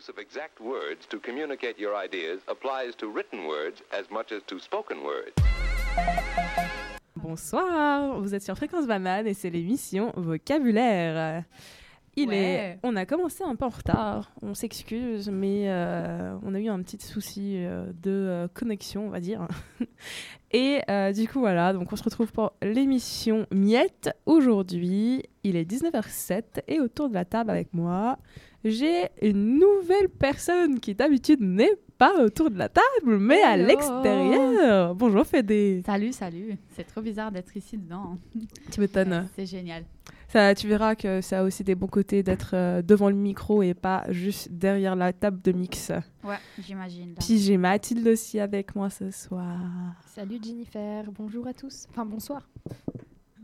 use of exact words to communicate your ideas applies to written words as much as to spoken words. Bonsoir, vous êtes sur Fréquence Banane et c'est l'émission Vocabulaire. Il Ouais. est, on a commencé un peu en retard, on s'excuse, mais euh, on a eu un petit souci euh, de euh, connexion, on va dire. et du coup, voilà, donc on se retrouve pour l'émission Miette. Aujourd'hui, il est 19h07 et autour de la table avec moi, j'ai une nouvelle personne qui d'habitude n'est pas autour de la table, mais à l'extérieur. Bonjour Fédé. Salut, salut. C'est trop bizarre d'être ici dedans. Tu m'étonnes. C'est génial. Ça, tu verras que ça a aussi des bons côtés d'être euh, devant le micro et pas juste derrière la table de mix. Ouais, j'imagine. Puis j'ai Mathilde aussi avec moi ce soir. Salut Jennifer, bonjour à tous. Enfin bonsoir.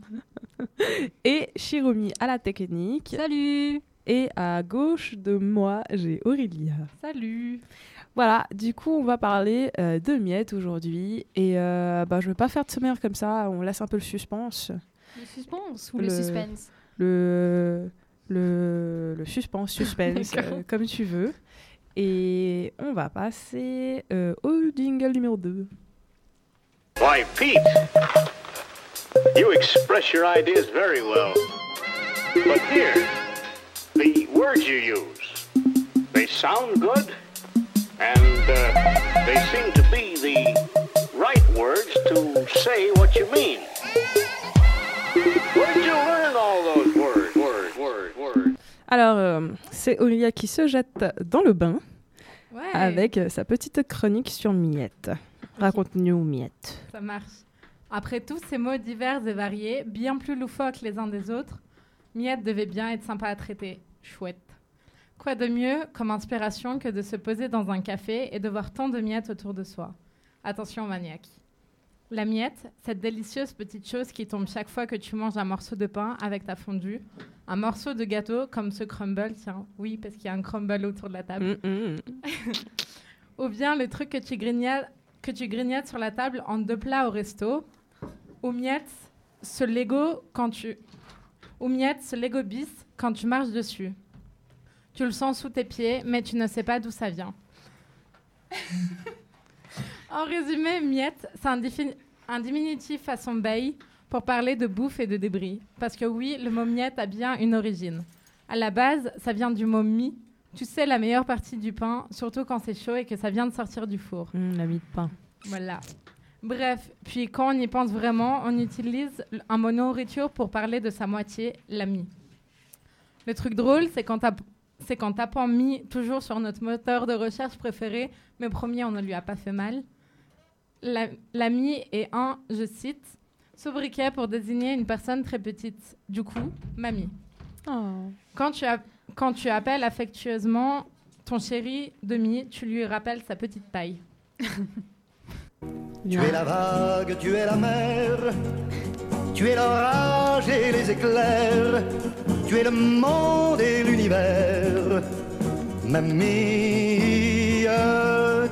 Et Shiromi à la technique. Salut. Et à gauche de moi, j'ai Aurélia. Salut. Voilà, du coup, on va parler euh, de miettes aujourd'hui. Et euh, bah, je ne veux pas faire de sommaire comme ça, on laisse un peu le suspense. Le suspense ou Le- le, suspense? Le, le, le suspense, suspense, euh, comme tu veux. Et on va passer euh, au jingle numéro 2. Why, Pete, you express your ideas very well. But here, the words you use, they sound good, and uh, they seem to be the right words to say what you mean. Where did you learn all those words? Words, words, words? Alors, euh, c'est Aurélia qui se jette dans le bain Ouais, avec euh, sa petite chronique sur Miette. Raconte-nous Miette. ça marche. Après tous ces mots divers et variés, bien plus loufoques les uns des autres, Miette devait bien être sympa à traiter. Chouette. Quoi de mieux comme inspiration que de se poser dans un café et de voir tant de miettes autour de soi? Attention maniaque. La miette, cette délicieuse petite chose qui tombe chaque fois que tu manges un morceau de pain avec ta fondue, un morceau de gâteau comme ce crumble, tiens, oui, parce qu'il y a un crumble autour de la table. Mm, mm. Ou bien le truc que tu grignotes, que tu grignotes sur la table en deux plats au resto. Ou miette, ce Lego quand tu... Ou miette, ce Lego bis quand tu marches dessus. Tu le sens sous tes pieds, mais tu ne sais pas d'où ça vient. en résumé, miette, c'est un, un diminutif façon bail pour parler de bouffe et de débris. Parce que oui, le mot miette a bien une origine. À la base, ça vient du mot mi, tu sais, la meilleure partie du pain, surtout quand c'est chaud et que ça vient de sortir du four. Mm, la mie de pain. Voilà. Bref, puis quand on y pense vraiment, on utilise un mot nourriture pour parler de sa moitié, l'ami. Le truc drôle, c'est tap- c'est qu'en tapant mi toujours sur notre moteur de recherche préféré, mais promis, on ne lui a pas fait mal, la- l'ami est un, je cite, sobriquet pour désigner une personne très petite. Du coup, mamie. Oh. Quand tu, as- quand tu appelles affectueusement ton chéri demi, tu lui rappelles sa petite taille. Tu es la vague, tu es la mer, tu es l'orage et les éclairs, tu es le monde et l'univers. Mamie,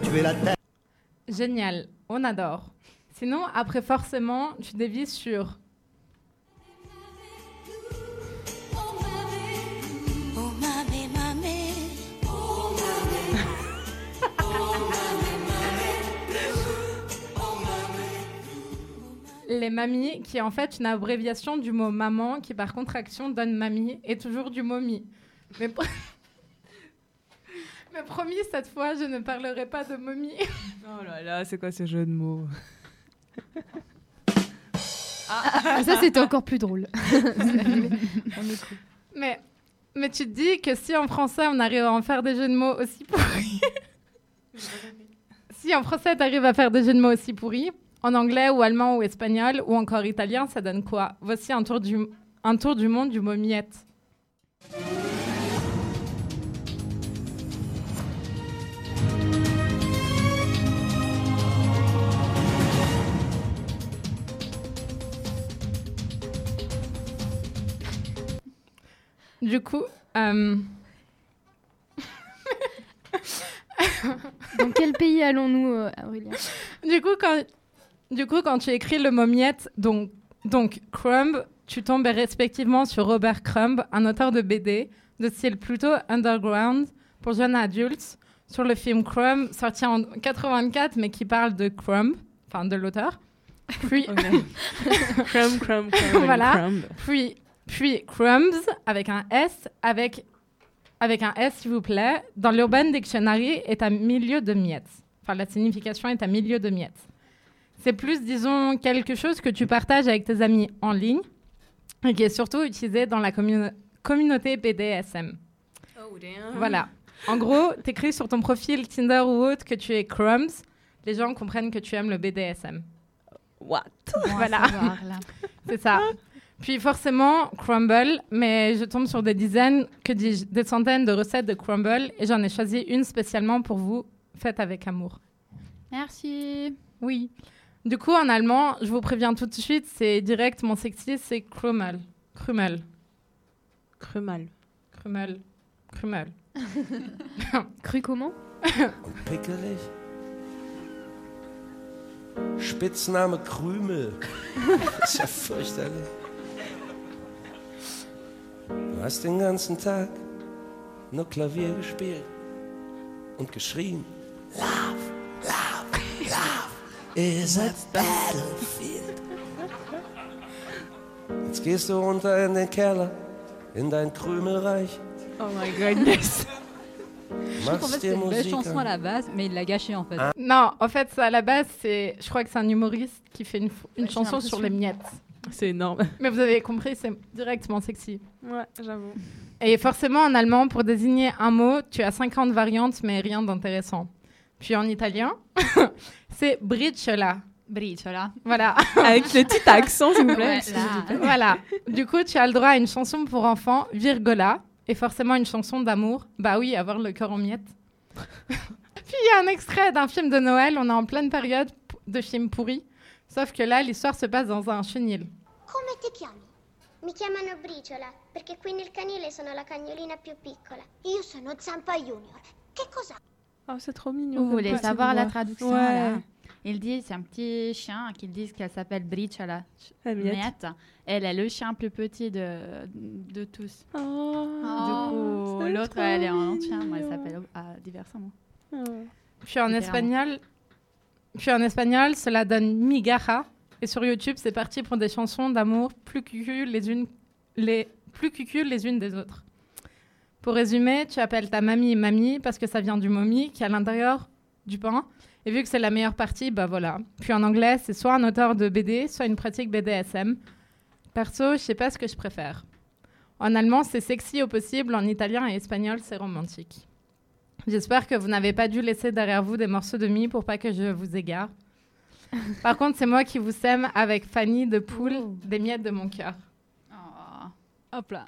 tu es la terre. Génial, on adore. Sinon, après forcément, tu dévises sur les mamies, qui est en fait une abréviation du mot maman, qui par contraction donne mamie, et toujours du mot mi. Mais, pro- Mais promis, cette fois, je ne parlerai pas de momie. Oh là là, c'est quoi ce jeu de mots? Ah, ça c'était encore plus drôle. Mais, mais tu te dis que si en français, on arrive à en faire des jeux de mots aussi pourris... si en français, tu arrives à faire des jeux de mots aussi pourris, en anglais ou allemand ou espagnol ou encore italien, ça donne quoi? Voici un tour du, un tour du monde du mot miette. Du coup, euh, Dans quel pays allons-nous, euh, Aurélien? du coup, quand, du coup, quand tu écris le mot miette, donc, donc Crumb, tu tombes respectivement sur Robert Crumb, un auteur de BD de style plutôt underground, pour jeunes adultes sur le film Crumb, sorti en 84, mais qui parle de Crumb, enfin de l'auteur. Puis, crumb, crumb, crumb. Voilà. crumb. puis, puis Crumbs avec un S, avec, avec un S s'il vous plaît, dans l'Urban Dictionary est un milieu de miettes. Enfin, la signification est un milieu de miettes. C'est plus, disons, quelque chose que tu partages avec tes amis en ligne et qui est surtout utilisé dans la commu- communauté BDSM. Voilà. En gros, t'écris sur ton profil Tinder ou autre que tu es Crumbs, les gens comprennent que tu aimes le BDSM. What? Voilà. C'est ça. Puis forcément, crumble, mais je tombe sur des dizaines, que dis-je, des centaines de recettes de crumble et j'en ai choisi une spécialement pour vous, faite avec amour. Merci. Oui. Du coup, en allemand, je vous préviens tout de suite, c'est direct, mon sexy, c'est Krummel. Krummel. Crumal. Krummel. Krummel. Cru comment? Pickelig. Spitzname Krümel. Ist ja fürchterlich. Du hast den ganzen Tag nur Klavier gespielt und geschrien. Love, love, love is a battlefield. Jetzt gehst du runter in den Keller, in dein Krümelreich, Oh my goodness. Je trouve qu'en fait, c'est une belle chanson à an. la base, mais il l'a gâchée en fait. Non, en fait, ça, à la base, c'est, je crois que c'est un humoriste qui fait une, une Ouais, chanson sur les miettes. C'est énorme. Mais vous avez compris, c'est directement sexy. Ouais, j'avoue. Et forcément, en allemand, pour désigner un mot, tu as 50 variantes, mais rien d'intéressant. Puis en italien, c'est briciola. Briciola. Voilà. Avec le petit accent, s'il vous plaît. Ouais, voilà. Du coup, tu as le droit à une chanson pour enfants, virgola, et forcément une chanson d'amour. Bah oui, avoir le cœur en miettes. Puis il y a un extrait d'un film de Noël. On est en pleine période de films pourris. Sauf que là, l'histoire se passe dans un chenil. Come ti chiami? Mi chiamano Briciola, perché qui nel canile sono la cagnolina più piccola. Io sono Zampa Junior. Che cos'ha? Oh, c'est trop mignon. Vous voulez savoir la traduction Ouais. là Il dit, c'est un petit chien qu'ils disent qu'elle s'appelle Briciola. La miette. Elle est le chien plus petit de, de tous. Oh, du coup, l'autre, elle est en chien. Moi, elle s'appelle à diversement. Oh. Puis en espagnol, puis en espagnol, cela donne migaja. Et sur YouTube, c'est parti pour des chansons d'amour plus cucu les unes, les plus les unes des autres. Pour résumer, tu appelles ta mamie mamie parce que ça vient du momie qui est à l'intérieur du pain. Et vu que c'est la meilleure partie, bah voilà. Puis en anglais, c'est soit un auteur de BD, soit une pratique BDSM. Perso, je sais pas ce que je préfère. En allemand, c'est sexy au possible. En italien et espagnol, c'est romantique. J'espère que vous n'avez pas dû laisser derrière vous des morceaux de mie pour pas que je vous égare. Par contre, c'est moi qui vous sème avec Fanny de Poule des miettes de mon cœur. Oh. Hop là.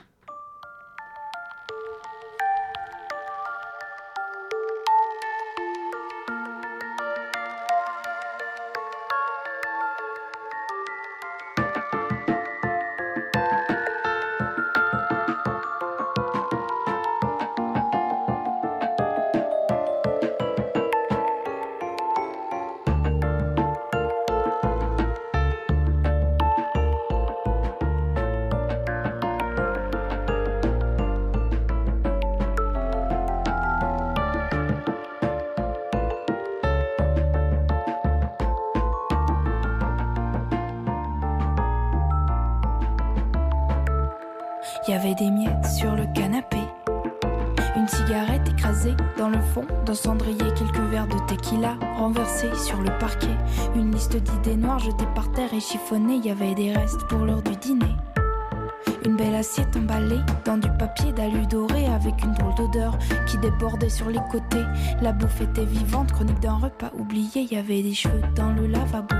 Des miettes sur le canapé. Une cigarette écrasée dans le fond d'un cendrier, quelques verres de tequila renversés sur le parquet. Une liste d'idées noires jetées par terre et chiffonnées. Y avait des restes pour l'heure du dîner. Une belle assiette emballée dans du papier d'alu doré avec une drôle d'odeur qui débordait sur les côtés. La bouffe était vivante, chronique d'un repas oublié. Y avait des cheveux dans le lavabo.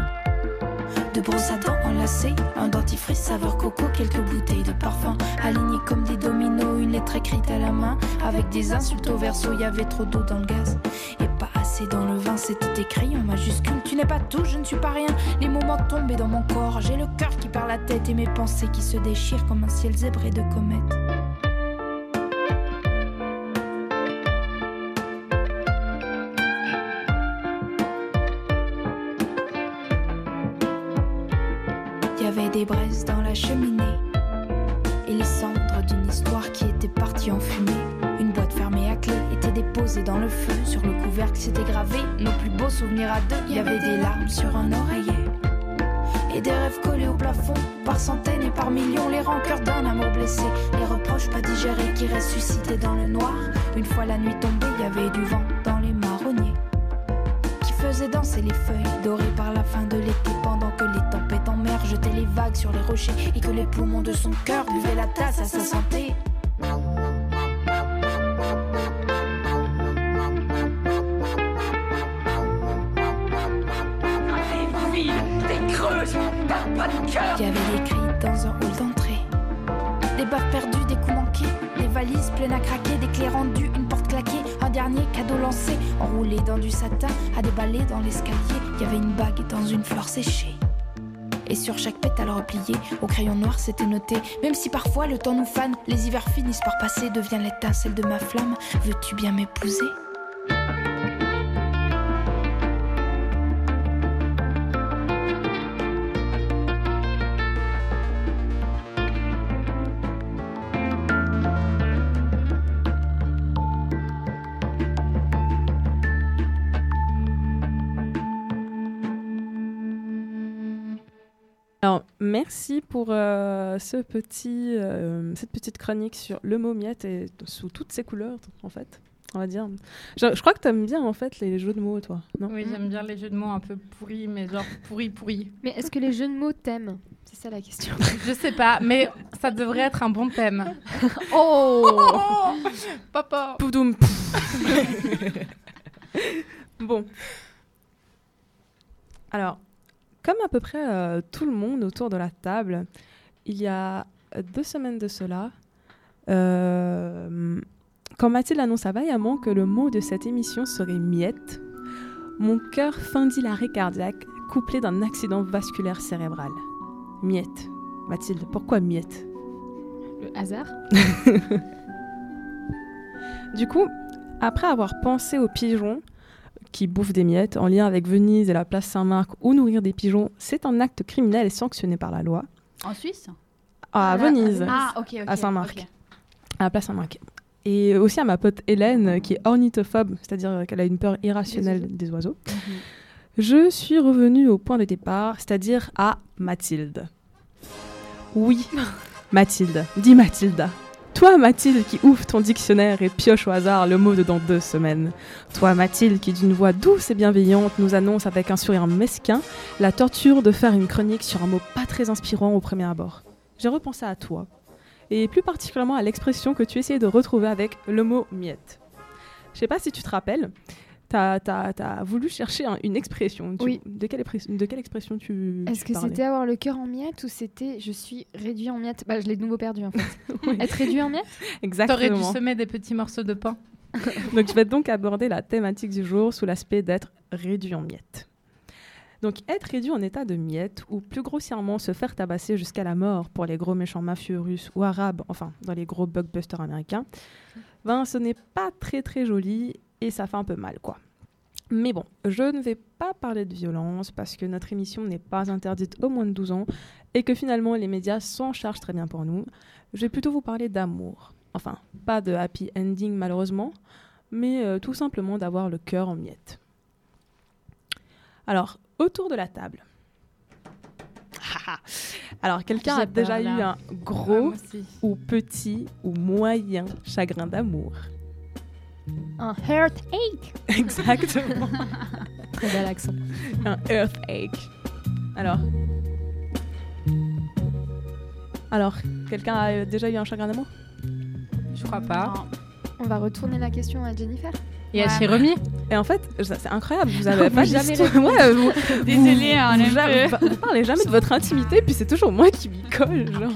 De brosses à dents enlacées, un dentifrice saveur coco, quelques bouteilles de parfum alignées comme des dominos, une lettre écrite à la main avec des insultes au verso. Y avait trop d'eau dans le gaz et pas assez dans le vin. C'était écrit en majuscule. Tu n'es pas tout, je ne suis pas rien. Les moments tombaient dans mon corps. J'ai le cœur qui perd la tête et mes pensées qui se déchirent comme un ciel zébré de comètes. Dans le feu. Sur le couvercle, c'était gravé nos plus beaux souvenirs à deux. Il y avait des larmes sur un oreiller. Et des rêves collés au plafond, par centaines et par millions, les rancœurs d'un amour blessé, les reproches pas digérés qui ressuscitaient dans le noir. Une fois la nuit tombée, il y avait du vent dans les marronniers qui faisait danser les feuilles dorées par la fin de l'été pendant que les tempêtes en mer jetaient les vagues sur les rochers et que les poumons de son cœur buvaient la tasse à sa santé. Du satin, à déballer dans l'escalier. Il y avait une bague dans une fleur séchée. Et sur chaque pétale replié, au crayon noir, c'était noté. Même si parfois le temps nous fane, les hivers finissent par passer, devient l'étincelle de ma flamme. Veux-tu bien m'épouser? Merci pour euh, ce petit, euh, cette petite chronique sur le mot miette et sous toutes ses couleurs, en fait, on va dire. Je, je crois que tu aimes bien, en fait, les jeux de mots, toi, non? Oui, j'aime bien les jeux de mots un peu pourris, mais genre pourris, pourris. Mais est-ce que les jeux de mots t'aiment? C'est ça la question. Je sais pas, mais ça devrait être un bon thème. Oh Papa Poudoum. bon. Alors, comme à peu près euh, tout le monde autour de la table, il y a deux semaines de cela, euh, quand Mathilde annonça vaillamment que le mot de cette émission serait miette, mon cœur fendit l'arrêt cardiaque couplé d'un accident vasculaire cérébral. Miette. Mathilde, pourquoi miette? Le hasard? Du coup, après avoir pensé aux pigeons qui bouffent des miettes en lien avec Venise et la place Saint-Marc ou nourrir des pigeons, c'est un acte criminel et sanctionné par la loi. En Suisse? À Ah, Venise, Ah, ok, ok. à Saint-Marc, à la place Saint-Marc. Et aussi à ma pote Hélène, qui est ornithophobe, c'est-à-dire qu'elle a une peur irrationnelle des oiseaux. Je suis revenue au point de départ, c'est-à-dire à Mathilde. Oui, Mathilde. Dis Mathilda. Toi, Mathilde, qui ouvre ton dictionnaire et pioche au hasard le mot de dans deux semaines. Toi, Mathilde, qui d'une voix douce et bienveillante nous annonce avec un sourire mesquin la torture de faire une chronique sur un mot pas très inspirant au premier abord. J'ai repensé à toi, et plus particulièrement à l'expression que tu essayais de retrouver avec le mot miette. Je sais pas si tu te rappelles, t'as as, voulu chercher un- une expression. Tu- Oui. De quelle, de quelle expression tu Est-ce tu que c'était avoir le cœur en miettes ou c'était je suis réduit en miettes? Bah, je l'ai de nouveau perdu en fait. Être réduit en miettes? Exactement. T'aurais dû semer des petits morceaux de pain. Donc, je vais donc aborder la thématique du jour sous l'aspect d'être réduit en miettes. Donc, être réduit en état de miettes, ou plus grossièrement se faire tabasser jusqu'à la mort pour les gros méchants mafieux russes ou arabes, enfin, dans les gros blockbusters américains, ben, ce n'est pas très très joli et ça fait un peu mal, quoi. Mais bon, je ne vais pas parler de violence parce que notre émission n'est pas interdite aux moins de 12 ans et que finalement les médias s'en chargent très bien pour nous. Je vais plutôt vous parler d'amour. Enfin, pas de happy ending malheureusement, mais euh, tout simplement d'avoir le cœur en miettes. Alors, autour de la table. Alors, quelqu'un a déjà eu un Ah, gros aussi. ou petit ou moyen chagrin d'amour. Un heartache Exactement. Très bel accent. un earthquake. Alors. Alors, quelqu'un a euh, déjà eu un chagrin d'amour? Je crois pas. On va retourner la question à Jennifer. Et à Chérémy Et en fait, c'est incroyable, vous avez pas jamais. Ouais, vous- Désolée, vous, hein, vous, un ja- peu. vous parlez jamais de votre intimité, puis c'est toujours moi qui m'y colle, genre.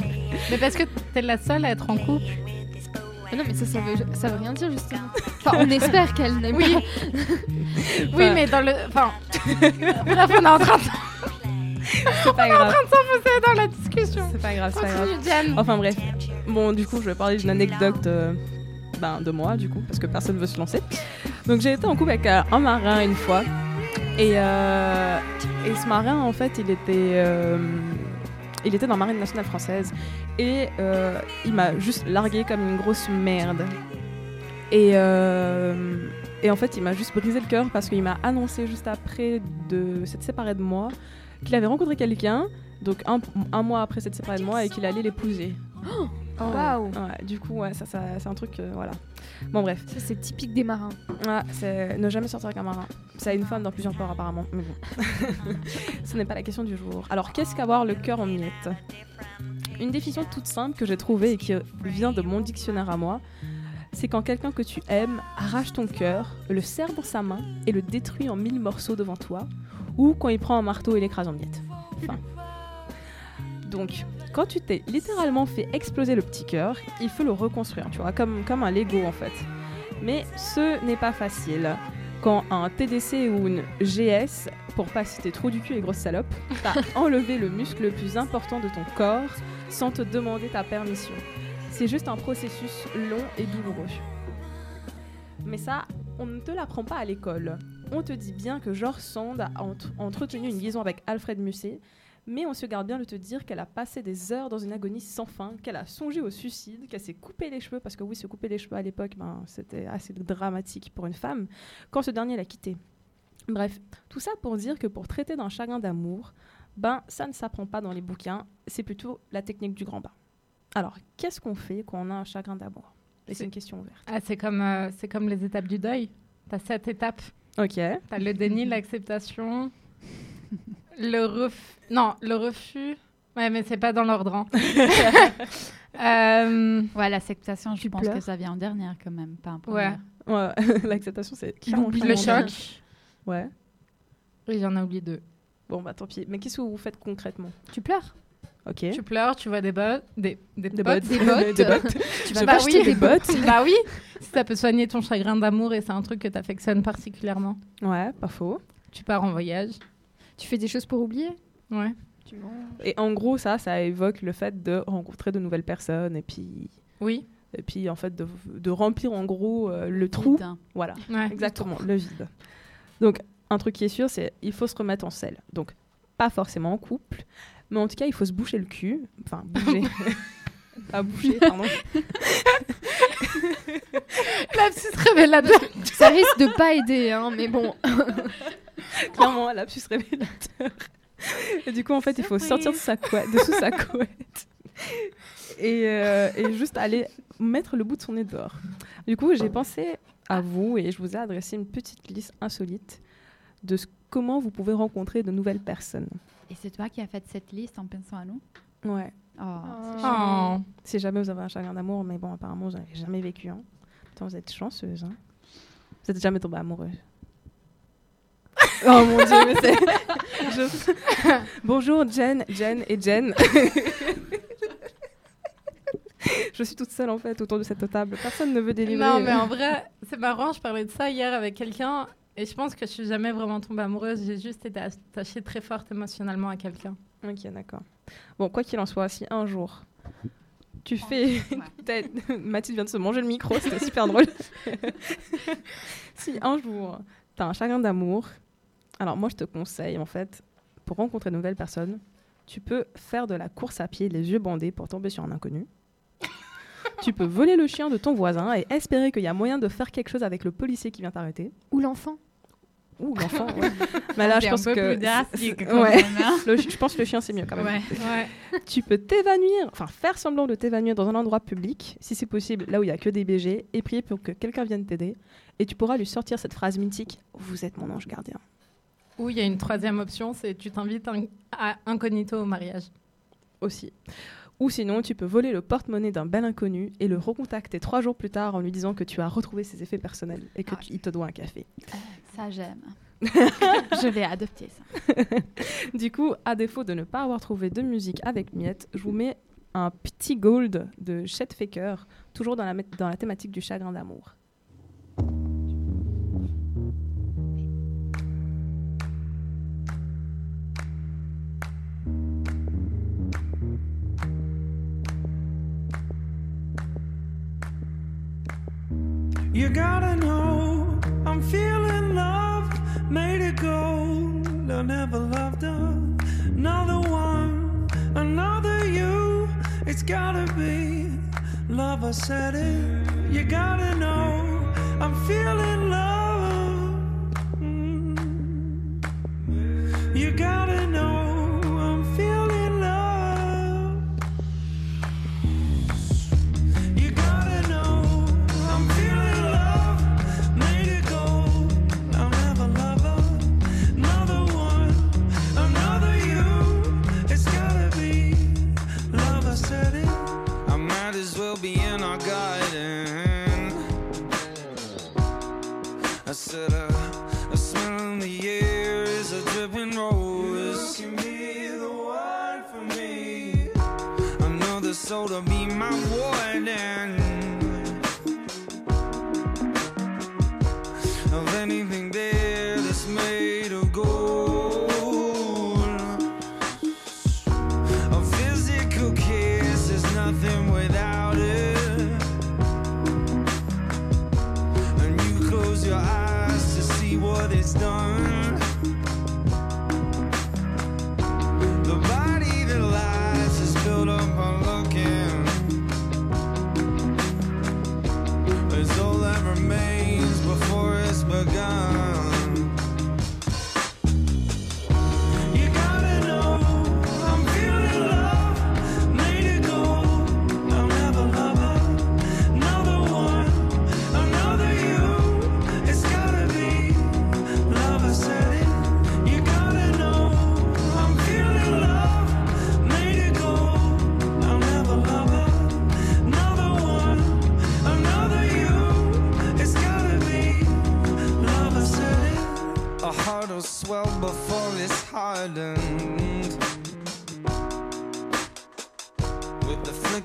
Mais parce que t'es la seule à être en couple. Ah non, mais ça, ça veut, ça veut rien dire justement. Enfin, on espère qu'elle n'aime Oui. pas. Oui, mais dans le. Enfin. Bref, on est en train de, C'est pas grave. de s'enfoncer dans la discussion. C'est pas grave, c'est pas grave. Enfin bref. Bon, du coup, je vais parler d'une anecdote euh, ben, de moi, du coup, parce que personne veut se lancer. Donc, j'ai été en couple avec euh, un marin une fois. Et, euh, et ce marin, en fait, il était, euh, il était dans marine nationale française. Et euh, il m'a juste largué comme une grosse merde. Et, euh, Et en fait, il m'a juste brisé le cœur parce qu'il m'a annoncé juste après de s'être séparé de moi qu'il avait rencontré quelqu'un, donc un, un mois après s'être séparé de moi, et qu'il allait l'épouser. Oh, Waouh Ouais, du coup, ouais, ça, ça- c'est un truc, euh, voilà. Bon, bref. Ça, c'est typique des marins. Ouais, c'est ne jamais sortir avec un marin. Ça a une femme dans plusieurs ports apparemment, mais bon. Ce n'est pas la question du jour. Alors, qu'est-ce qu'avoir le cœur en miettes Une définition toute simple que j'ai trouvée et qui vient de mon dictionnaire à moi, c'est quand quelqu'un que tu aimes arrache ton cœur, le serre dans sa main et le détruit en mille morceaux devant toi, ou quand il prend un marteau et l'écrase en miettes. Fin. Donc, quand tu t'es littéralement fait exploser le petit cœur, il faut le reconstruire, tu vois, comme, comme un Lego en fait. Mais ce n'est pas facile. Quand un TDC ou une GS, pour pas citer trop du cul et grosse salope, t'a enlevé le muscle le plus important de ton corps sans te demander ta permission. C'est juste un processus long et douloureux. Mais ça, on ne te l'apprend pas à l'école. On te dit bien que George Sand a ent- entretenu une liaison avec Alfred Musset, mais on se garde bien de te dire qu'elle a passé des heures dans une agonie sans fin, qu'elle a songé au suicide, qu'elle s'est coupé les cheveux, parce que oui, se couper les cheveux à l'époque, ben, c'était assez dramatique pour une femme, quand ce dernier l'a quittée. Bref, tout ça pour dire que pour traiter d'un chagrin d'amour, ben, ça ne s'apprend pas dans les bouquins, c'est plutôt la technique du grand bain. Alors, qu'est-ce qu'on fait quand on a un chagrin d'amour? Et c'est une question ouverte. Ah, c'est comme, euh, c'est comme les étapes du deuil. T'as sept étapes. Ok. T'as le déni, l'acceptation, le refus. Non, le refus. Ouais, mais c'est pas dans l'ordre. hein. Euh, Ouais, l'acceptation, je pense pleures que ça vient en dernière quand même, pas en Ouais. première. Ouais, l'acceptation, c'est le choc. Ouais. Oui, j'en ai oublié deux. Bon, bah tant pis. Mais qu'est-ce que vous faites concrètement? Tu pleures? Ok. Tu pleures, tu vois des bottes, des, des, Des potes. bottes. Des bottes. Des bottes. tu vas acheter des bottes. bah oui, si ça peut soigner ton chagrin d'amour et c'est un truc que t'affectionnes particulièrement. Ouais, pas faux. Tu pars en voyage. Tu fais des choses pour oublier? Ouais. Tu. Et en gros, ça, ça évoque le fait de rencontrer de nouvelles personnes et puis. Oui. Et puis, en fait, de, de remplir en gros euh, le trou. Vide. Voilà. Ouais. Exactement, le vide. Donc, un truc qui est sûr, c'est il faut se remettre en selle. Donc, pas forcément en couple, mais en tout cas, il faut se boucher le cul. Enfin, bouger. pas boucher, pardon. La petite révélateur. Ça risque de pas aider, hein, mais bon. Clairement, lapsus révélateur. Et du coup, en fait, il faut sortir de, sa couette, de sous sa couette et, euh, et juste aller mettre le bout de son nez dehors. Du coup, j'ai pensé à vous et je vous ai adressé une petite liste insolite de ce- comment vous pouvez rencontrer de nouvelles personnes. Et c'est toi qui as fait cette liste en pensant à nous? Ouais. Oh, c'est Oh. Si jamais vous avez un chagrin d'amour, mais bon, apparemment, vous n'avez jamais vécu. Hein. Putain, vous êtes chanceuse. Hein. Vous êtes jamais tombée amoureuse. oh mon dieu, mais c'est. Je- Bonjour, Jen, Jen et Jen. je suis toute seule en fait autour de cette table. Personne ne veut délivrer. Non, mais en vrai, c'est marrant. Je parlais de ça hier avec quelqu'un et je pense que je suis jamais vraiment tombée amoureuse. J'ai juste été attachée très forte émotionnellement à quelqu'un. Ok, d'accord. Bon, quoi qu'il en soit, si un jour tu fais. Mathilde vient de se manger le micro, c'était super drôle. si un jour tu as un chagrin d'amour, alors moi je te conseille en fait, pour rencontrer de nouvelles personnes, tu peux faire de la course à pied les yeux bandés pour tomber sur un inconnu. tu peux voler le chien de ton voisin et espérer qu'il y a moyen de faire quelque chose avec le policier qui vient t'arrêter. Ou l'enfant. Ou l'enfant, ouais. Mais là, C'est je un pense peu que. plus drastique, c'est- quand ouais. même, hein. Le je pense que le chien, c'est mieux quand même. Ouais. Ouais. Tu peux t'évanouir, enfin faire semblant de t'évanouir dans un endroit public, si c'est possible, là où il n'y a que des BG, et prier pour que quelqu'un vienne t'aider. Et tu pourras lui sortir cette phrase mythique Vous êtes mon ange gardien. Ou il y a une troisième option, c'est tu t'invites un- à incognito au mariage. Aussi. Ou sinon, tu peux voler le porte-monnaie d'un bel inconnu et le recontacter trois jours plus tard en lui disant que tu as retrouvé ses effets personnels et Ah. qu'il te doit un café. Ça, j'aime. je vais adopter ça. Du coup, à défaut de ne pas avoir trouvé de musique avec Miette, je vous mets un petit gold de Chet Faker, toujours dans la, mé- dans la thématique du chagrin d'amour. You gotta know I'm feeling loved, made it gold. I never loved another one, another you. It's gotta be love. I said it. You gotta know I'm feeling love,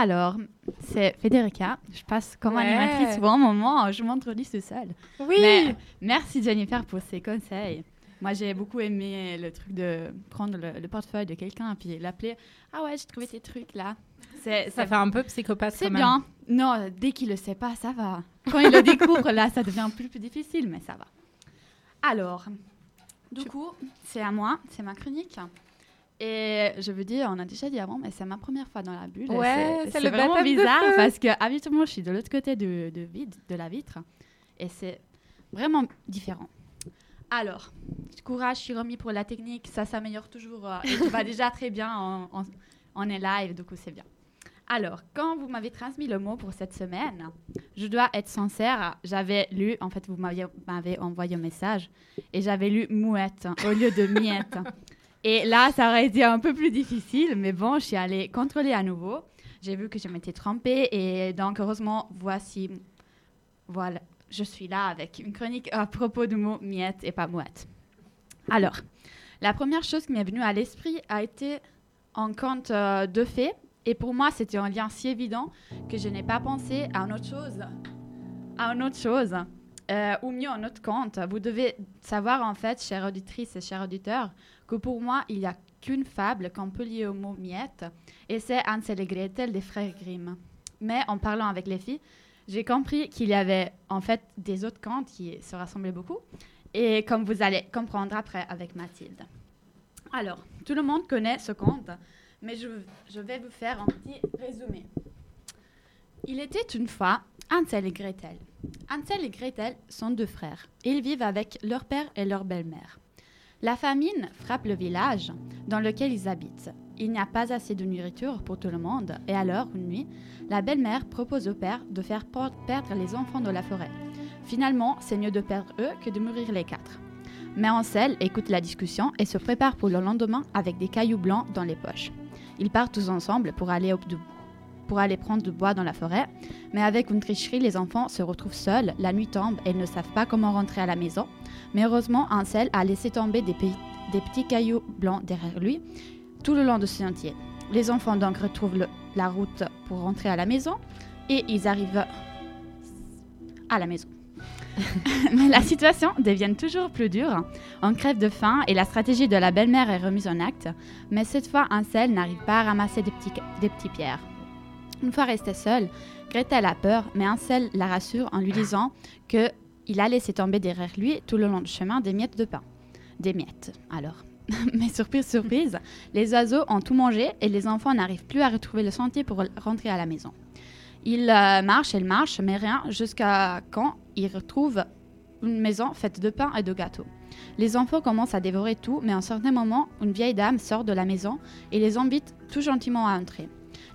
Alors, c'est Federica. Je passe comme Ouais. animatrice pour un moment. Je m'introduis tout seul. Oui. Mais merci Jennifer pour ces conseils. Moi, j'ai beaucoup aimé le truc de prendre le, le portefeuille de quelqu'un et puis l'appeler. Ah ouais, j'ai trouvé ces trucs là. C'est, Ça fait un peu psychopathe C'est quand même. bien. Non, dès qu'il le sait pas, ça va. Quand il le découvre, là, ça devient plus, plus difficile, mais ça va. Alors, du coup, c'est à moi, c'est ma chronique. Et je veux dire, on a déjà dit avant, mais c'est ma première fois dans la bulle. Ouais, c'est le vraiment bizarre parce que habituellement, je suis de l'autre côté de, de, vide, de la vitre. Et c'est vraiment différent. Alors, courage, Shiromi, pour la technique. Ça s'améliore toujours. euh, et tu vas déjà très bien. On, on- on est live, du coup, c'est bien. Alors, quand vous m'avez transmis le mot pour cette semaine, je dois être sincère, j'avais lu, en fait, vous m'avez envoyé un message, et j'avais lu mouette au lieu de miette. Et là, ça aurait été un peu plus difficile, mais bon, je suis allée contrôler à nouveau. J'ai vu que je m'étais trompée, et donc, heureusement, voici, voilà, je suis là avec une chronique à propos du mot miette et pas mouette. Alors, la première chose qui m'est venue à l'esprit a été en compte euh, de fait. Et pour moi, c'était un lien si évident que je n'ai pas pensé à une autre chose. À une autre chose. Euh, ou mieux, un autre compte. Vous devez savoir, en fait, chères auditrices et chers auditeurs, que pour moi, il n'y a qu'une fable qu'on peut lier au mot miette. Et c'est Hansel et Gretel des frères Grimm. Mais en parlant avec les filles, j'ai compris qu'il y avait en fait des autres contes qui se rassemblaient beaucoup. Et comme vous allez comprendre après avec Mathilde. Alors, tout le monde connaît ce conte, mais je, je vais vous faire un petit résumé. Il était une fois Hansel et Gretel. Hansel et Gretel sont deux frères. Ils vivent avec leur père et leur belle-mère. La famine frappe le village dans lequel ils habitent. il n'y a pas assez de nourriture pour tout le monde, et alors, une nuit, la belle-mère propose au père de faire perdre les enfants de la forêt. Finalement, c'est mieux de perdre eux que de mourir les quatre. Mais Ansel écoute la discussion et se prépare pour le lendemain avec des cailloux blancs dans les poches. Ils partent tous ensemble pour aller, au- de- pour aller prendre du bois dans la forêt, mais avec une tricherie, les enfants se retrouvent seuls, la nuit tombe et ils ne savent pas comment rentrer à la maison. Mais heureusement, Ansel a laissé tomber des, pe- des petits cailloux blancs derrière lui tout le long de ce sentier. Les enfants donc retrouvent la route pour rentrer à la maison et ils arrivent à la maison. Mais la situation devient toujours plus dure. On crève de faim et la stratégie de la belle-mère est remise en acte. Mais cette fois, Ansel n'arrive pas à ramasser des petits pierres. Une fois resté seul, Gretel a peur, mais Ansel la rassure en lui disant que il a laissé tomber derrière lui tout le long du chemin des miettes de pain. Des miettes, alors. mais surprise, surprise, les oiseaux ont tout mangé et les enfants n'arrivent plus à retrouver le sentier pour rentrer à la maison. Ils euh, marchent, ils marchent, mais rien jusqu'à quand ils retrouvent une maison faite de pain et de gâteaux. Les enfants commencent à dévorer tout, mais à un certain moment, une vieille dame sort de la maison et les invite tout gentiment à entrer.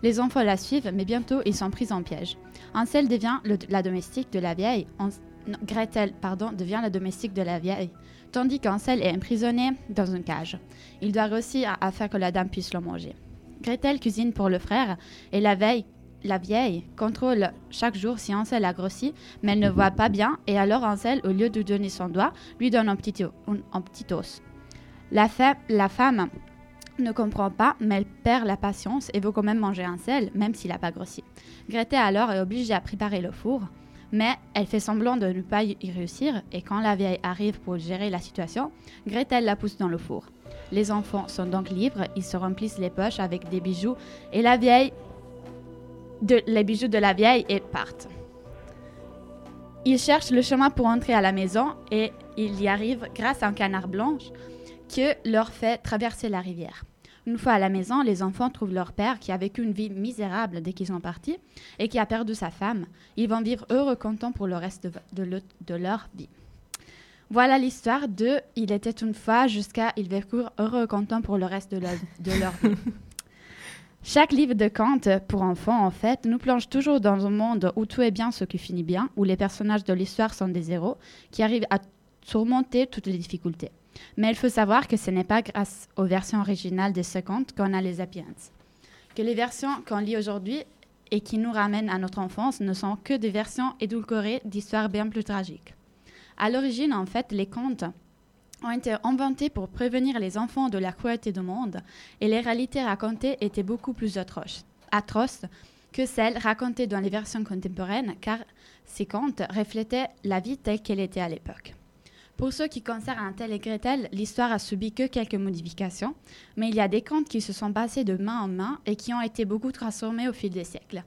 Les enfants la suivent, mais bientôt ils sont pris en piège. Ansel devient la domestique de la vieille. Gretel, pardon, devient la domestique de la vieille, tandis qu'Ansel est emprisonné dans une cage. Il doit réussir à faire que la dame puisse le manger. Gretel cuisine pour le frère et la veille, la vieille contrôle chaque jour si Ansel a grossi, mais elle ne voit pas bien et alors Ansel, au lieu de donner son doigt, lui donne un petit, os. La, la femme ne comprend pas, mais elle perd la patience et veut quand même manger Ansel, même s'il n'a pas grossi. Gretel alors est obligée à préparer le four, mais elle fait semblant de ne pas y réussir et quand la vieille arrive pour gérer la situation, Gretel la pousse dans le four. Les enfants sont donc libres, ils se remplissent les poches avec des bijoux et la vieille les bijoux de la vieille et partent. Ils cherchent le chemin pour entrer à la maison et ils y arrivent grâce à un canard blanche que leur fait traverser la rivière. Une fois à la maison, les enfants trouvent leur père qui a vécu une vie misérable dès qu'ils sont partis et qui a perdu sa femme. Ils vont vivre heureux, contents pour le reste de, de le- de leur vie. Voilà l'histoire de Il était une fois jusqu'à Ils vécurent heureux, contents pour le reste de, leur- de leur vie. Chaque livre de contes pour enfants, en fait, nous plonge toujours dans un monde où tout est bien ce qui finit bien, où les personnages de l'histoire sont des héros qui arrivent à surmonter toutes les difficultés. Mais il faut savoir que ce n'est pas grâce aux versions originales de ce conte qu'on a les Happy Ends. Que les versions qu'on lit aujourd'hui et qui nous ramènent à notre enfance ne sont que des versions édulcorées d'histoires bien plus tragiques. À l'origine, en fait, les contes ont été inventés pour prévenir les enfants de la cruauté du monde et les réalités racontées étaient beaucoup plus atroces, atroces que celles racontées dans les versions contemporaines car ces contes reflétaient la vie telle qu'elle était à l'époque. Pour ce qui concerne Hansel et Gretel, l'histoire a subi que quelques modifications, mais il y a des contes qui se sont passés de main en main et qui ont été beaucoup transformés au fil des siècles.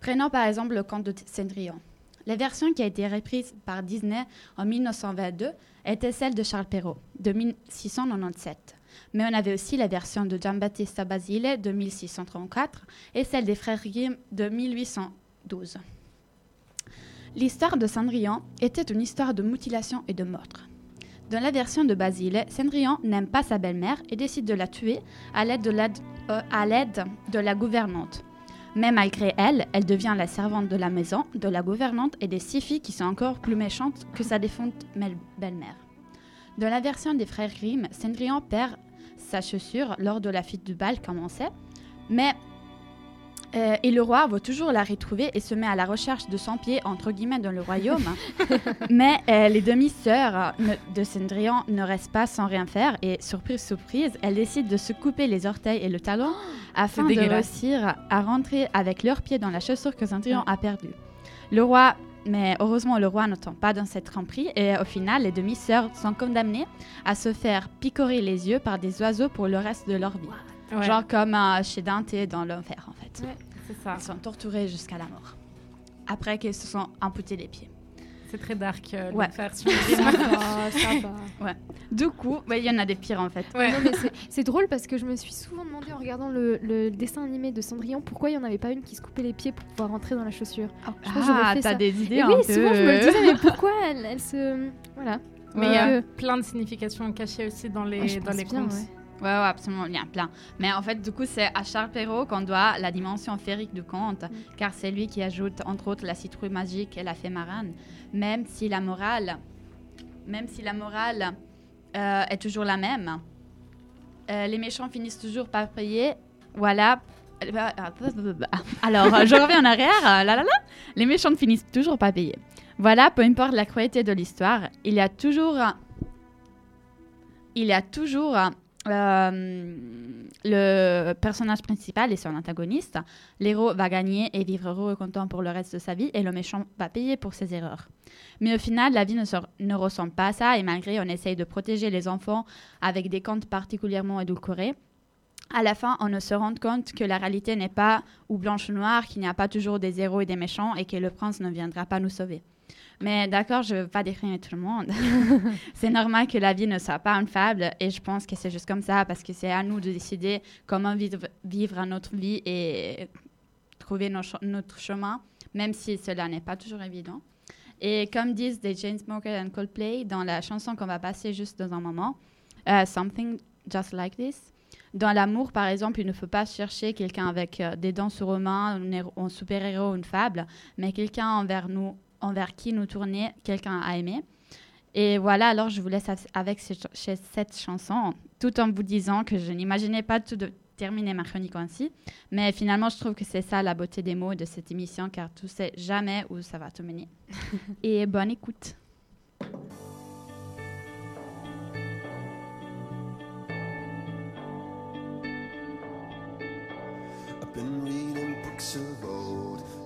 Prenons par exemple le conte de Cendrillon. La version qui a été reprise par Disney en 1922 était celle de Charles Perrault, de 1697. Mais on avait aussi la version de Giambattista Basile de 1634 et celle des frères Grimm de 1812. L'histoire de Cendrillon était une histoire de mutilation et de meurtre. Dans la version de Basile, Cendrillon n'aime pas sa belle-mère et décide de la tuer à l'aide de, la- euh, à l'aide de la gouvernante. Mais malgré elle, elle devient la servante de la maison, de la gouvernante et des six filles qui sont encore plus méchantes que sa défunte belle-mère. Dans la version des frères Grimm, Cendrillon perd sa chaussure lors de la fête du bal commençait, mais euh, et le roi veut toujours la retrouver et se met à la recherche de son pied entre guillemets dans le royaume. mais euh, les demi-sœurs ne- de Cendrillon ne restent pas sans rien faire et surprise surprise, elles décident de se couper les orteils et le talon afin de réussir à rentrer avec leurs pieds dans la chaussure que Cendrillon a perdue. Le roi mais heureusement, le roi ne tombe pas dans cette tromperie et au final, les demi-sœurs sont condamnées à se faire picorer les yeux par des oiseaux pour le reste de leur vie. Ouais. Genre comme euh, chez Dante dans l'enfer, c'est ça. Ils sont torturés jusqu'à la mort. Après qu'ils se sont amputés les pieds. C'est très dark, euh, Ouais. l'enfer sur Ça va, ça va. Ouais. Du coup, ouais, il y en a des pires en fait. Non, mais c'est- c'est drôle parce que je me suis souvent demandé en regardant le, le dessin animé de Cendrillon pourquoi il n'y en avait pas une qui se coupait les pieds pour pouvoir rentrer dans la chaussure. Je Ah, fait t'as ça. des idées Et un oui, peu- souvent je me le disais, mais pourquoi elle, elle se. Voilà. Mais il y a plein de significations cachées aussi dans les, Ouais, dans les bien, contes. Ouais. Ouais, absolument, il y en a plein. Mais en fait, du coup, c'est à Charles Perrault qu'on doit la dimension féerique du conte, car c'est lui qui ajoute, entre autres, la citrouille magique et la fée marraine. Même si la morale, même si la morale euh, est toujours la même, euh, les méchants finissent toujours par payer. Voilà. Alors, je reviens en arrière. là, là, là. Les méchants ne finissent toujours pas payer. Voilà, peu importe la cruauté de l'histoire, il y a toujours, il y a toujours euh, le personnage principal et son antagoniste. L'héros va gagner et vivre heureux et content pour le reste de sa vie, et le méchant va payer pour ses erreurs. Mais au final, la vie ne, ne ressemble pas à ça, et malgré on essaye de protéger les enfants avec des contes particulièrement édulcorés, à la fin, on ne se rend compte que la réalité n'est pas ou blanche ou noire, qu'il n'y a pas toujours des héros et des méchants, et que le prince ne viendra pas nous sauver. Mais d'accord, je ne veux pas décrire tout le monde. c'est normal que la vie ne soit pas une fable, et je pense que c'est juste comme ça, parce que c'est à nous de décider comment vivre, vivre notre vie et trouver nos notre chemin, même si cela n'est pas toujours évident. Et comme disent des Chainsmokers and Coldplay dans la chanson qu'on va passer juste dans un moment, euh, Something Just Like This, dans l'amour, par exemple, il ne faut pas chercher quelqu'un avec euh, des dents sur les mains, un, un super-héros, une fable, mais quelqu'un envers nous, envers qui nous tourner, quelqu'un à aimer. Et voilà, alors je vous laisse av- avec ce- cette chanson, tout en vous disant que je n'imaginais pas tout de terminer ma chronique ainsi, mais finalement je trouve que c'est ça la beauté des mots de cette émission, car tu sais jamais où ça va te mener. Et bonne écoute. I've been reading books of old,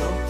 Just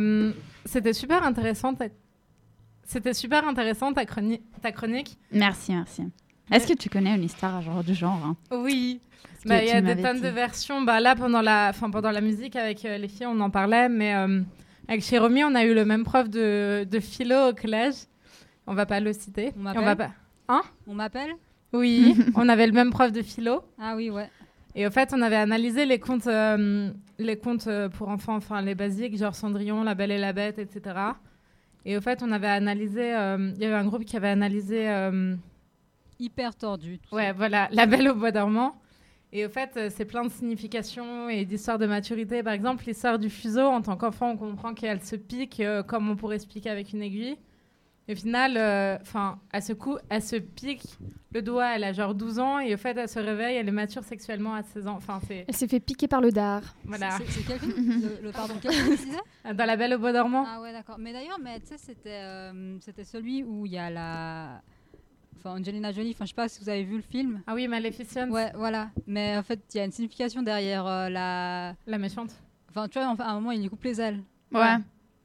euh, c'était super intéressant. ta- C'était super intéressant ta, chroni- ta chronique. Merci, merci. Est-ce que tu connais une histoire genre, du genre hein? Oui. Bah, Il y a des tonnes dit. de versions. Bah, là, pendant la, enfin, pendant la musique, avec euh, les filles, on en parlait. Mais euh, avec Chéromy, on a eu le même prof de, de philo au collège. On va pas le citer. On m'appelle va pas... Hein? On m'appelle Oui, on avait le même prof de philo. Ah oui, ouais. Et au fait, on avait analysé les contes, euh, les contes euh, pour enfants, enfin les basiques, genre Cendrillon, La Belle et la Bête, etc. Et au fait, on avait analysé, euh, il y avait un groupe qui avait analysé, euh, Hyper tordu. tout ouais, voilà, La Belle au Bois dormant. Et au fait, c'est plein de significations et d'histoires de maturité. Par exemple, l'histoire du fuseau, en tant qu'enfant, on comprend qu'elle se pique comme on pourrait expliquer avec une aiguille. Et au final, enfin, elle se cou- elle se pique le doigt, elle a genre 12 ans, et au fait, elle se réveille, elle est mature sexuellement à 16 ans. Enfin, c'est... Elle s'est fait piquer par le dard. Voilà. C'est- c'est quel film le, le- Pardon, quel film c'est Dans La Belle au Bois dormant. Ah ouais, d'accord. Mais d'ailleurs, mais tu sais, c'était euh, c'était celui où il y a la. Enfin, Angelina Jolie, enfin, je sais pas si vous avez vu le film. Ah oui, Maleficent. Ouais, voilà. Mais en fait, il y a une signification derrière euh, la. La méchante. Enfin, tu vois, enfin, à un moment, il lui coupe les ailes. Ouais.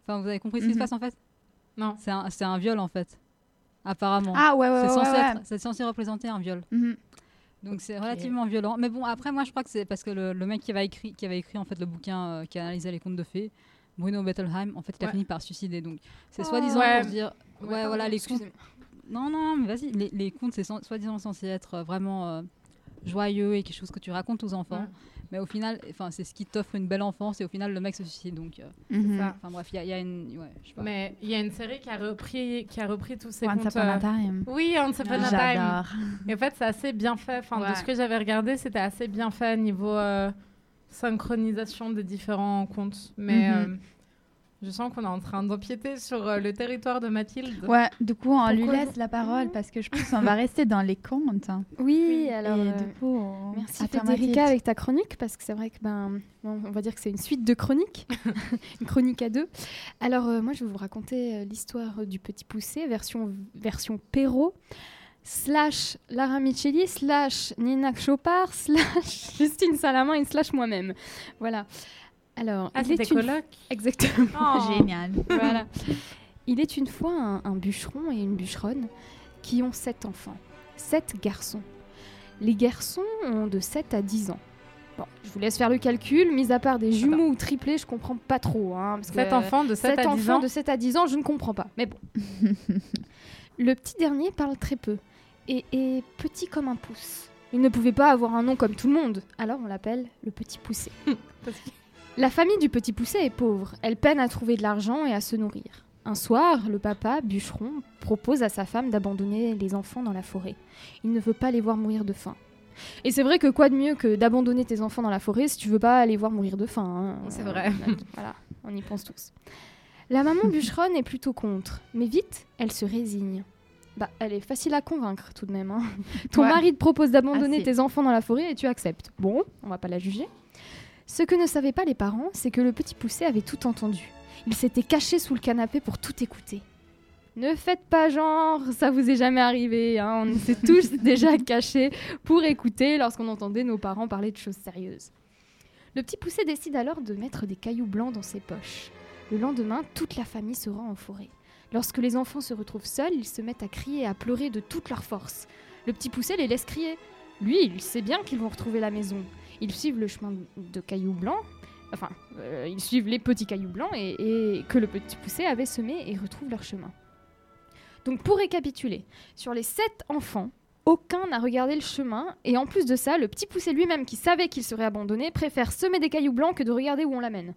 Enfin, vous avez compris ce qui se Mhm. passe en fait Non. C'est un, c'est un viol en fait. Apparemment. Ah ouais, ouais, C'est ouais, censé, ouais. censé représenter un viol. Mhm. Donc c'est relativement violent. Mais bon, après, moi, je crois que c'est parce que le, le mec qui avait écrit, qui avait écrit en fait le bouquin euh, qui analysait les contes de fées, Bruno Bettelheim, en fait, il a fini par se suicider. Donc c'est Oh. soi-disant pour dire, ouais, voilà, les contes. Non, non, mais vas-y, les, les contes, c'est soi-disant censé être vraiment euh, joyeux et quelque chose que tu racontes aux enfants. Mais au final, enfin, c'est ce qui t'offre une belle enfance et au final, le mec se suicide. Donc, euh, Mhm. enfin bref, il y, a- il y a une, ouais, je sais pas. Mais il y a une série qui a repris, qui a repris tous ces Once contes. Upon a euh, Time. Oui, Once Upon a Time. J'adore. Et en fait, c'est assez bien fait. Enfin, Ouais. de ce que j'avais regardé, c'était assez bien fait niveau euh, synchronisation des différents contes. Mais Mhm. euh, je sens qu'on est en train d'empiéter sur euh, le territoire de Mathilde. Ouais, du coup, on lui Pourquoi laisse la parole parce que je pense qu'on va rester dans les contes. hein. Oui, alors. Et euh, du coup, on- Merci Federica avec ta chronique parce que c'est vrai que ben on va dire que c'est une suite de chroniques, une chronique à deux. Alors euh, moi je vais vous raconter euh, l'histoire du petit poussé version version Perrault slash Lara Micheli slash Nina Chopard slash Justine Salamin et slash moi-même. Voilà. Alors Ah, il est une- coloc Exactement. Oh. Génial. Voilà. Il est une fois un, un bûcheron et une bûcheronne qui ont sept enfants, sept garçons. Les garçons ont de 7 à 10 ans. Bon, je vous laisse faire le calcul, mis à part des jumeaux ou triplés, je comprends pas trop. Hein, parce que, Sept enfants de 7 sept à 10 enfants ans de 7 à 10 ans, je ne comprends pas. Mais bon. le petit dernier parle très peu et est petit comme un pouce. Il ne pouvait pas avoir un nom comme tout le monde, alors on l'appelle le petit poussé. La famille du petit poussé est pauvre. Elle peine à trouver de l'argent et à se nourrir. Un soir, le papa, bûcheron, propose à sa femme d'abandonner les enfants dans la forêt. Il ne veut pas les voir mourir de faim. Et c'est vrai que quoi de mieux que d'abandonner tes enfants dans la forêt si tu veux pas les voir mourir de faim. hein. C'est Euh, vrai. voilà, on y pense tous. La maman bûcheronne est plutôt contre, mais vite, elle se résigne. Bah, elle est facile à convaincre tout de même. hein. Ton Ouais. mari te propose d'abandonner tes enfants dans la forêt et tu acceptes. Bon, on va pas la juger. Ce que ne savaient pas les parents, c'est que le petit poussé avait tout entendu. Il s'était caché sous le canapé pour tout écouter. Ne faites pas genre, ça vous est jamais arrivé. hein, On s'est tous déjà cachés pour écouter lorsqu'on entendait nos parents parler de choses sérieuses. Le petit poussé décide alors de mettre des cailloux blancs dans ses poches. Le lendemain, toute la famille se rend en forêt. Lorsque les enfants se retrouvent seuls, ils se mettent à crier et à pleurer de toute leur force. Le petit poussé les laisse crier. Lui, il sait bien qu'ils vont retrouver la maison. Ils suivent le chemin de cailloux blancs, enfin, euh, ils suivent les petits cailloux blancs et, et que le petit poussé avait semés et retrouvent leur chemin. Donc pour récapituler, sur les sept enfants, aucun n'a regardé le chemin et en plus de ça, le petit poussé lui-même qui savait qu'il serait abandonné préfère semer des cailloux blancs que de regarder où on l'amène.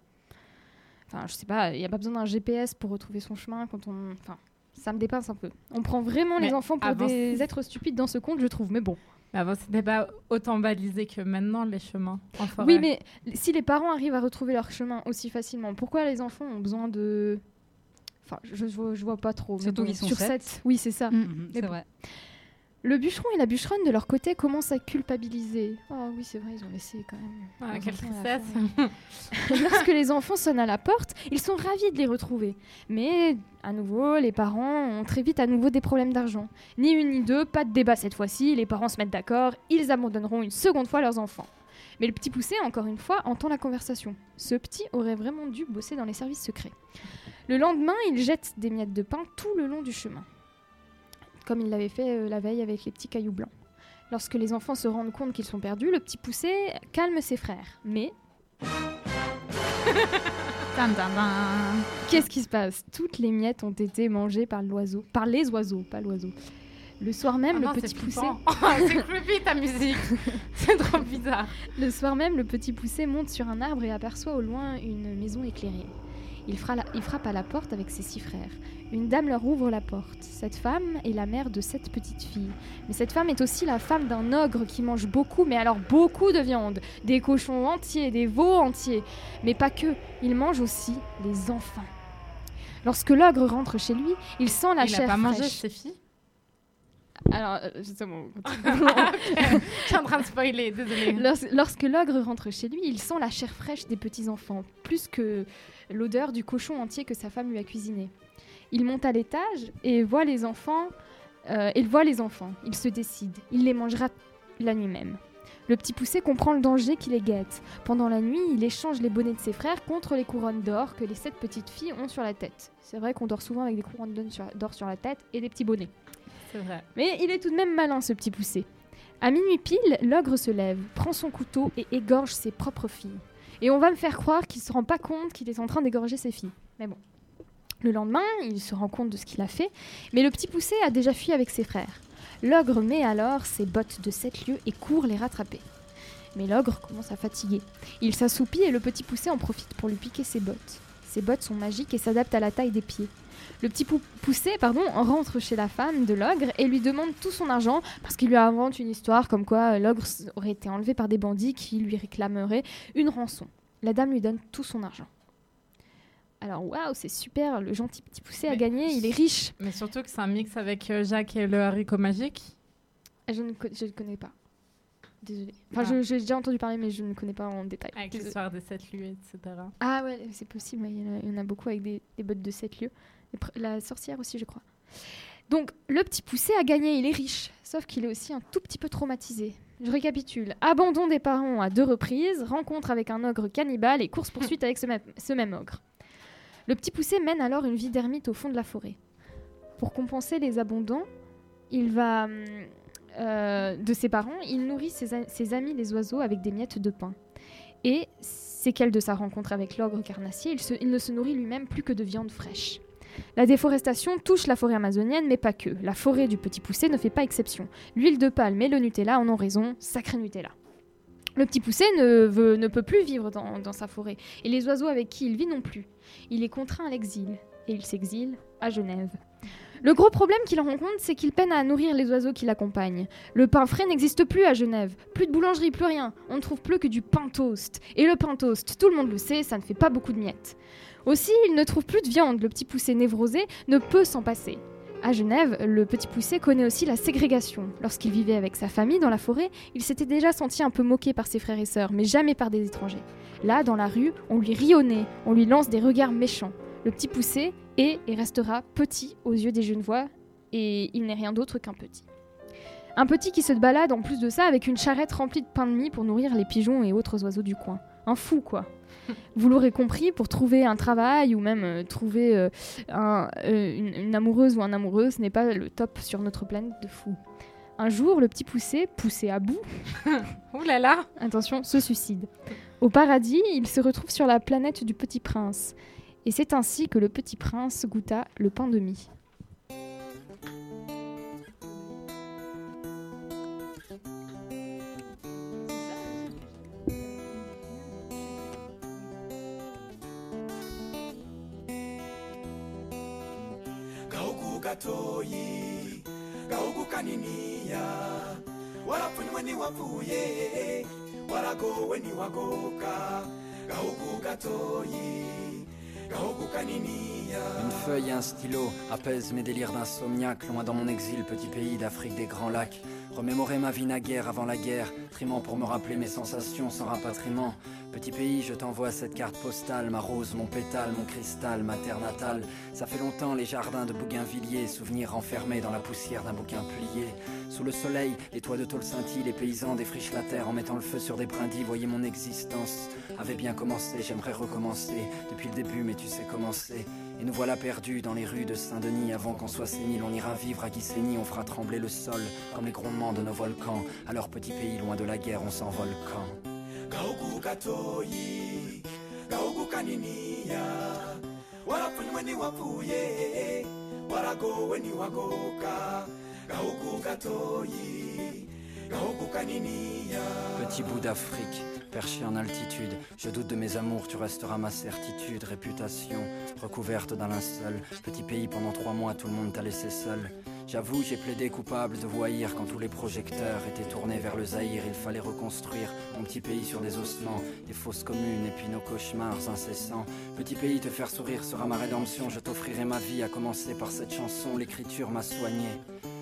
Enfin, je sais pas, il n'y a pas besoin d'un GPS pour retrouver son chemin quand on... Enfin, ça me dépasse un peu. On prend vraiment Mais les enfants pour avant- des êtres stupides dans ce conte, je trouve, mais bon. Mais avant, c'était pas autant balisé que maintenant, les chemins en forêt. Oui, mais si les parents arrivent à retrouver leur chemin aussi facilement, pourquoi les enfants ont besoin de. Enfin, je, je, vois, je vois pas trop. Surtout bon, qu'ils sont sur sept. sept. Oui, c'est ça. Mm. C'est bon. vrai. Le bûcheron et la bûcheronne, de leur côté, commencent à culpabiliser. Oh oui, c'est vrai, ils ont laissé quand même. Ah, quelle tristesse. Lorsque les enfants sonnent à la porte, ils sont ravis de les retrouver. Mais, à nouveau, les parents ont très vite à nouveau des problèmes d'argent. Ni une ni deux, pas de débat cette fois-ci, les parents se mettent d'accord, ils abandonneront une seconde fois leurs enfants. Mais le petit poussé, encore une fois, entend la conversation. Ce petit aurait vraiment dû bosser dans les services secrets. Le lendemain, il jette des miettes de pain tout le long du chemin, comme il l'avait fait euh, la veille avec les petits cailloux blancs. Lorsque les enfants se rendent compte qu'ils sont perdus, le petit poussé calme ses frères. Mais. Qu'est-ce qui se passe? Toutes les miettes ont été mangées par l'oiseau. Par les oiseaux, pas l'oiseau. Le soir même, Ah le non, petit c'est poussé. flippant. c'est creepy ta musique. c'est trop bizarre. Le soir même, le petit poussé monte sur un arbre et aperçoit au loin une maison éclairée. Il frappe à la porte avec ses six frères. Une dame leur ouvre la porte. Cette femme est la mère de sept petites filles. Mais cette femme est aussi la femme d'un ogre qui mange beaucoup, mais alors beaucoup de viande. Des cochons entiers, des veaux entiers. Mais pas que, il mange aussi les enfants. Lorsque l'ogre rentre chez lui, il sent la Il chair pas mangé fraîche. ses filles? Alors, euh, justement, Je suis en train de spoiler, désolée. Lors- lorsque l'ogre rentre chez lui, il sent la chair fraîche des petits-enfants, plus que l'odeur du cochon entier que sa femme lui a cuisiné. Il monte à l'étage et voit les enfants. euh, il voit les enfants. Il se décide. Il les mangera la nuit même. Le petit poussé comprend le danger qui les guette. Pendant la nuit, il échange les bonnets de ses frères contre les couronnes d'or que les sept petites filles ont sur la tête. C'est vrai qu'on dort souvent avec des couronnes d'or sur- la tête et des petits bonnets. C'est vrai. Mais il est tout de même malin, ce petit poussé. À minuit pile, l'ogre se lève, prend son couteau et égorge ses propres filles. Et on va me faire croire qu'il se rend pas compte qu'il est en train d'égorger ses filles. Mais bon. Le lendemain, il se rend compte de ce qu'il a fait, mais le petit poussé a déjà fui avec ses frères. L'ogre met alors ses bottes de sept lieues et court les rattraper. Mais l'ogre commence à fatiguer. Il s'assoupit et le petit poussé en profite pour lui piquer ses bottes. Ses bottes sont magiques et s'adaptent à la taille des pieds. Le petit pou- poussé rentre chez la femme de l'ogre et lui demande tout son argent parce qu'il lui invente une histoire comme quoi l'ogre aurait été enlevé par des bandits qui lui réclameraient une rançon. La dame lui donne tout son argent. Alors waouh, c'est super, le gentil petit poussé a gagné, il est riche. Mais surtout que c'est un mix avec euh, Jacques et le haricot magique. Ah, Je ne, je ne connais pas. Désolée. Enfin, Ah. j'ai déjà entendu parler, mais je ne connais pas en détail. Avec l'histoire des sept lieux, etc. Ah ouais, c'est possible, il y, en a- il y en a beaucoup avec des, des bottes de sept lieux. La sorcière aussi, je crois. Donc, le petit poussé a gagné, il est riche, sauf qu'il est aussi un tout petit peu traumatisé. Je récapitule. Abandon des parents à deux reprises, rencontre avec un ogre cannibale et course-poursuite avec ce même, ce même ogre. Le petit poussé mène alors une vie d'ermite au fond de la forêt. Pour compenser les abondants, il va hum, euh, de ses parents, il nourrit ses, amis les oiseaux avec des miettes de pain. Et séquelle de sa rencontre avec l'ogre carnassier, il, il ne se nourrit lui-même plus que de viande fraîche. La déforestation touche la forêt amazonienne, mais pas que. La forêt du petit poussé ne fait pas exception. L'huile de palme et le Nutella en ont raison, sacré Nutella. Le petit poussé ne, peut plus vivre dans, dans sa forêt, et les oiseaux avec qui il vit non plus. Il est contraint à l'exil, et il s'exile à Genève. Le gros problème qu'il rencontre, c'est qu'il peine à nourrir les oiseaux qui l'accompagnent. Le pain frais n'existe plus à Genève. Plus de boulangerie, plus rien. On ne trouve plus que du pain toast. Et le pain toast, tout le monde le sait, ça ne fait pas beaucoup de miettes. Aussi, il ne trouve plus de viande. Le petit poussé névrosé ne peut s'en passer. À Genève, le petit poussé connaît aussi la ségrégation. Lorsqu'il vivait avec sa famille dans la forêt, il s'était déjà senti un peu moqué par ses frères et sœurs, mais jamais par des étrangers. Là, dans la rue, on lui rit au nez, on lui lance des regards méchants. Le petit poussé est et restera petit aux yeux des Genevois, et il n'est rien d'autre qu'un petit. Un petit qui se balade en plus de ça avec une charrette remplie de pain de mie pour nourrir les pigeons et autres oiseaux du coin. Un fou, quoi. Vous l'aurez compris, pour trouver un travail ou même euh, trouver euh, un- euh, une, une amoureuse ou un amoureux, ce n'est pas le top sur notre planète de fou. Un jour, le petit poussé, poussé à bout, Ouh là là attention, se suicide. Au paradis, il se retrouve sur la planète du petit prince. Et c'est ainsi que le petit prince goûta le pain de mie. Une feuille et un stylo apaisent mes délires d'insomniaque, loin dans mon exil, petit pays d'Afrique des grands lacs. Remémorer ma vie naguère avant la guerre, trimant pour me rappeler mes sensations sans rapatriement. Petit pays, je t'envoie cette carte postale, ma rose, mon pétale, mon cristal, ma terre natale. Ça fait longtemps les jardins de Bougainvilliers, souvenirs enfermés dans la poussière d'un bouquin plié. Sous le soleil, les toits de tôle scintillent, les paysans défrichent la terre en mettant le feu sur des brindilles. Voyez mon existence avait bien commencé, j'aimerais recommencer depuis le début, mais tu sais comment c'est. Et nous voilà perdus dans les rues de Saint-Denis. Avant qu'on soit sénile, on ira vivre à Guissény, on fera trembler le sol comme les grondements de nos volcans. Alors petit pays, loin de la guerre, on s'envole quand? Petit bout d'Afrique, perché en altitude, je doute de mes amours, tu resteras ma certitude, réputation recouverte d'un linceul. Petit pays, pendant trois mois, tout le monde t'a laissé seul. J'avoue, j'ai plaidé coupable de voyir quand tous les projecteurs étaient tournés vers le Zaïre. Il fallait reconstruire mon petit pays sur des ossements, des fausses communes et puis nos cauchemars incessants. Petit pays, te faire sourire sera ma rédemption. Je t'offrirai ma vie, à commencer par cette chanson. L'écriture m'a soigné.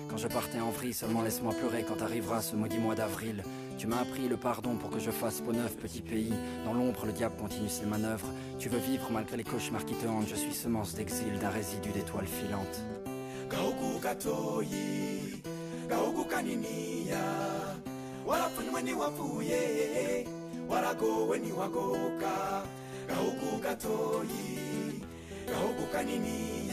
Quand je partais en vrille, seulement laisse-moi pleurer quand arrivera ce maudit mois d'avril. Tu m'as appris le pardon pour que je fasse peau neuve, petit pays. Dans l'ombre, le diable continue ses manœuvres. Tu veux vivre malgré les cauchemars qui te hantent. Je suis semence d'exil d'un résidu d'étoiles filantes. Wagoka.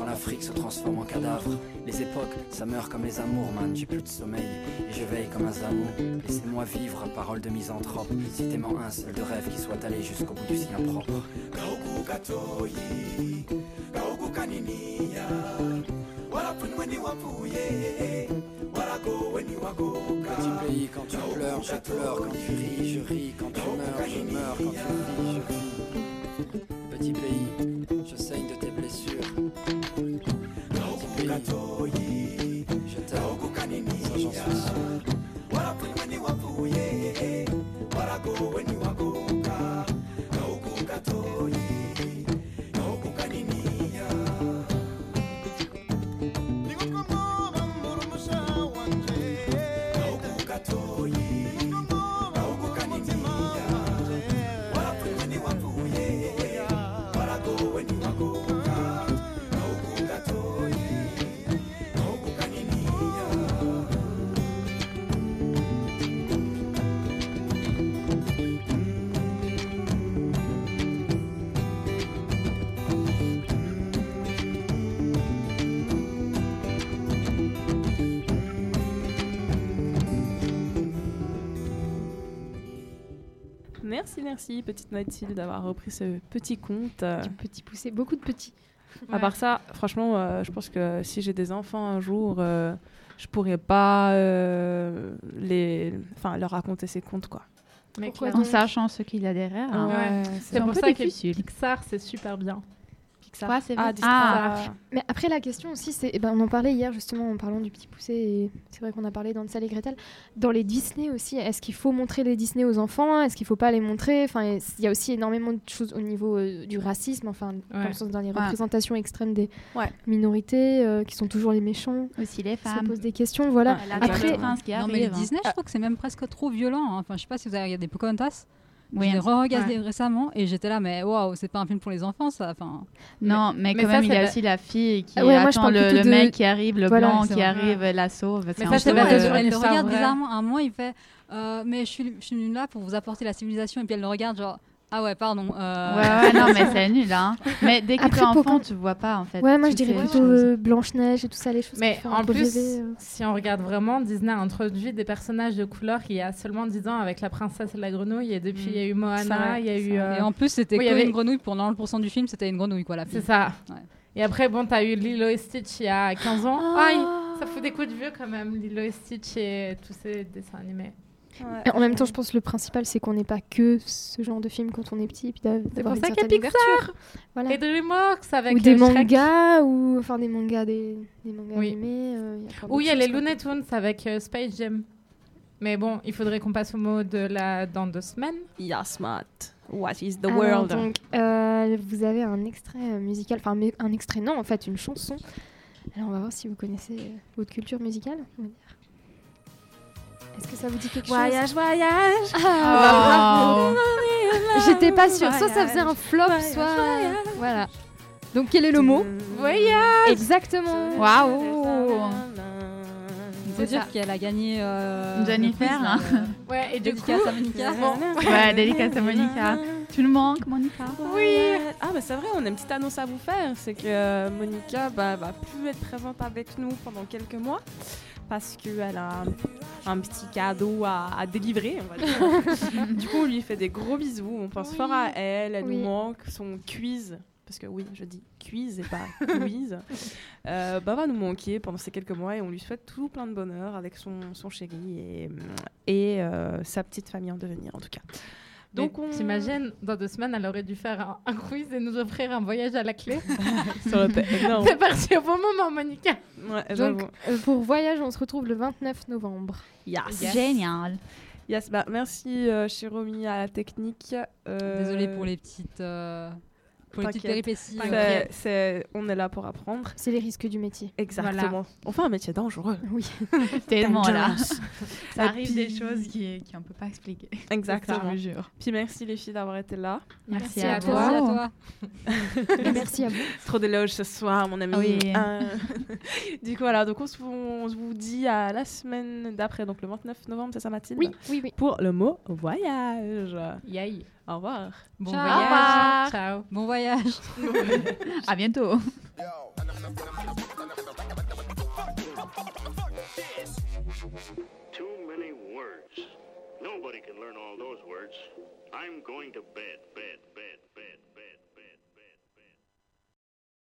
Quand l'Afrique se transforme en cadavre, les époques, ça meurt comme les amours, man. J'ai plus de sommeil et je veille comme un zamou. Laissez-moi vivre, parole de misanthrope. Citez-moi un seul de rêve qui soit allé jusqu'au bout du sien propre. Petit pays, quand tu pleures, je pleure. Quand tu ris, je ris. Quand tu meurs, je meurs. Quand tu vis, je vis. Petit pays, Merci, petite Mathilde, d'avoir repris ce petit conte. euh. Petit poussé, beaucoup de petits. À part ça, franchement, euh, je pense que si j'ai des enfants un jour, euh, je pourrais pas euh, les, enfin, leur raconter ces contes, quoi. Mais en sachant ce qu'il y a derrière. hein. Ouais, C'est pour ça que. Pixar, c'est super bien. Pixar. Quoi, c'est Ah. Ah. Mais après, la question aussi, c'est. eh ben, on en parlait hier justement en parlant du petit poussé, et c'est vrai qu'on a parlé dans Sal et Gretel. Dans les Disney aussi, est-ce qu'il faut montrer les Disney aux enfants? Est-ce qu'il faut pas les montrer? Enfin, il y a aussi énormément de choses au niveau euh, du racisme, enfin, dans Ouais. le sens dans les Ouais. représentations extrêmes des Ouais. minorités euh, qui sont toujours les méchants. Aussi les Ça femmes. pose des questions, voilà. Ouais, la Après, Non, mais les. Disney, je trouve que c'est même presque trop violent. hein. Enfin, je sais pas si vous avez regardé Pocahontas. Oui, je l'ai re-regardé ouais. récemment et j'étais là, mais waouh, c'est pas un film pour les enfants, ça. Enfin, Non, mais, mais quand ça, même, il y a la- aussi la fille qui Ah ouais, moi, je attend parle le, plutôt le de- mec qui arrive, le Voilà, blanc qui vrai. arrive, la sauve. Mais C'est ça, un c'est elle regarde bizarrement. À un moment, il fait, euh, mais je suis, je suis là pour vous apporter la civilisation. Et puis elle le regarde, genre, ah ouais, pardon. euh, Ouais, ouais, non, mais c'est nul, hein. Mais dès que t'es enfant, tu vois pas, en fait. ouais, moi je dirais plutôt euh, Blanche-Neige et tout ça, les choses Mais en plus, rêver, euh. si on regarde vraiment, Disney a introduit des personnages de couleur il y a seulement 10 ans avec la princesse et la grenouille. Et depuis, il y a eu C'est Moana, il y a eu. euh, Et en plus, c'était oui, il y avait- une grenouille. Pour 90% du film, c'était une grenouille, quoi, la fille. C'est ça. Ouais. Et après, bon, t'as eu Lilo et Stitch il y a 15 ans. Ah. Aïe, ça fout des coups de vieux quand même, Lilo et Stitch et tous ces dessins animés. Ouais. En même temps, je pense que le principal, c'est qu'on n'est pas que ce genre de film quand on est petit, et puis d'a- C'est d'avoir pour ça qu'il y a Pixar. Voilà. et DreamWorks avec ou des Shrek. mangas, ou enfin des mangas, des, des mangas Oui. animés. euh, il y a plein Ou il y a d'autres les. Looney Tunes avec euh, Space Jam. Mais bon, il faudrait qu'on passe au mot de la dans deux semaines. Yasmat. What is the Alors, world? donc, euh, vous avez un extrait euh, musical, enfin un extrait, non, en fait, une chanson. Alors, on va voir si vous connaissez euh, votre culture musicale. on va dire. Est-ce que ça vous dit quelque Voyage, chose voyage. Ah, Oh. bravo. J'étais pas sûre. Soit ça faisait un flop, Voyage, soit. voyage. Voilà. Donc, quel est le mot Voyage Exactement. Waouh Il faut dire qu'elle a gagné. euh, Jennifer, là. quiz, euh, Ouais, et du coup, à Monica. bon, Ouais, dédicace à Monica. Tu le manques, Monica Oui. Ah bah c'est vrai, on a une petite annonce à vous faire, c'est que euh, Monica bah, va plus être présente avec nous pendant quelques mois parce qu'elle a un, petit cadeau à, à délivrer, on va dire. du coup, on lui fait des gros bisous, on pense Oui. fort à elle, elle Oui. nous manque, son quiz, parce que oui, je dis quiz et pas quiz, euh, bah, va nous manquer pendant ces quelques mois et on lui souhaite tout plein de bonheur avec son, son chéri et, et euh, sa petite famille en devenir en tout cas. Donc, on... t'imagines, dans deux semaines, elle aurait dû faire un, un quiz et nous offrir un voyage à la clé. Ça aurait été énorme. T'es parti au bon moment, Monica. Ouais, Donc, j'avoue. euh, pour Voyage, on se retrouve le 29 novembre. Yes. Génial. Yes, bah, merci euh, Chiromi à la technique. Euh, Désolée pour les petites, euh, pour les petites euh, on est là pour apprendre. C'est les risques du métier. Exactement. On fait un métier dangereux. Oui. Tellement là. Ça arrive puis- des choses qui qu'on peut pas expliquer. Exactement. Je jure. Puis merci les filles d'avoir été là. Merci, Merci à toi. toi. Merci à toi. Et merci à vous. Trop d'éloges ce soir, mon ami. Oui. Euh, du coup, voilà. Donc, on se, on se vous dit à la semaine d'après, donc le 29 novembre, c'est ça, Mathilde? Oui, oui, oui. Pour le mot voyage. Yay. Au revoir. Bon Ciao. voyage. Au revoir. Ciao. Bon voyage. À bientôt. Too many words. Nobody can learn all those words. I'm going to bed, bed, bed.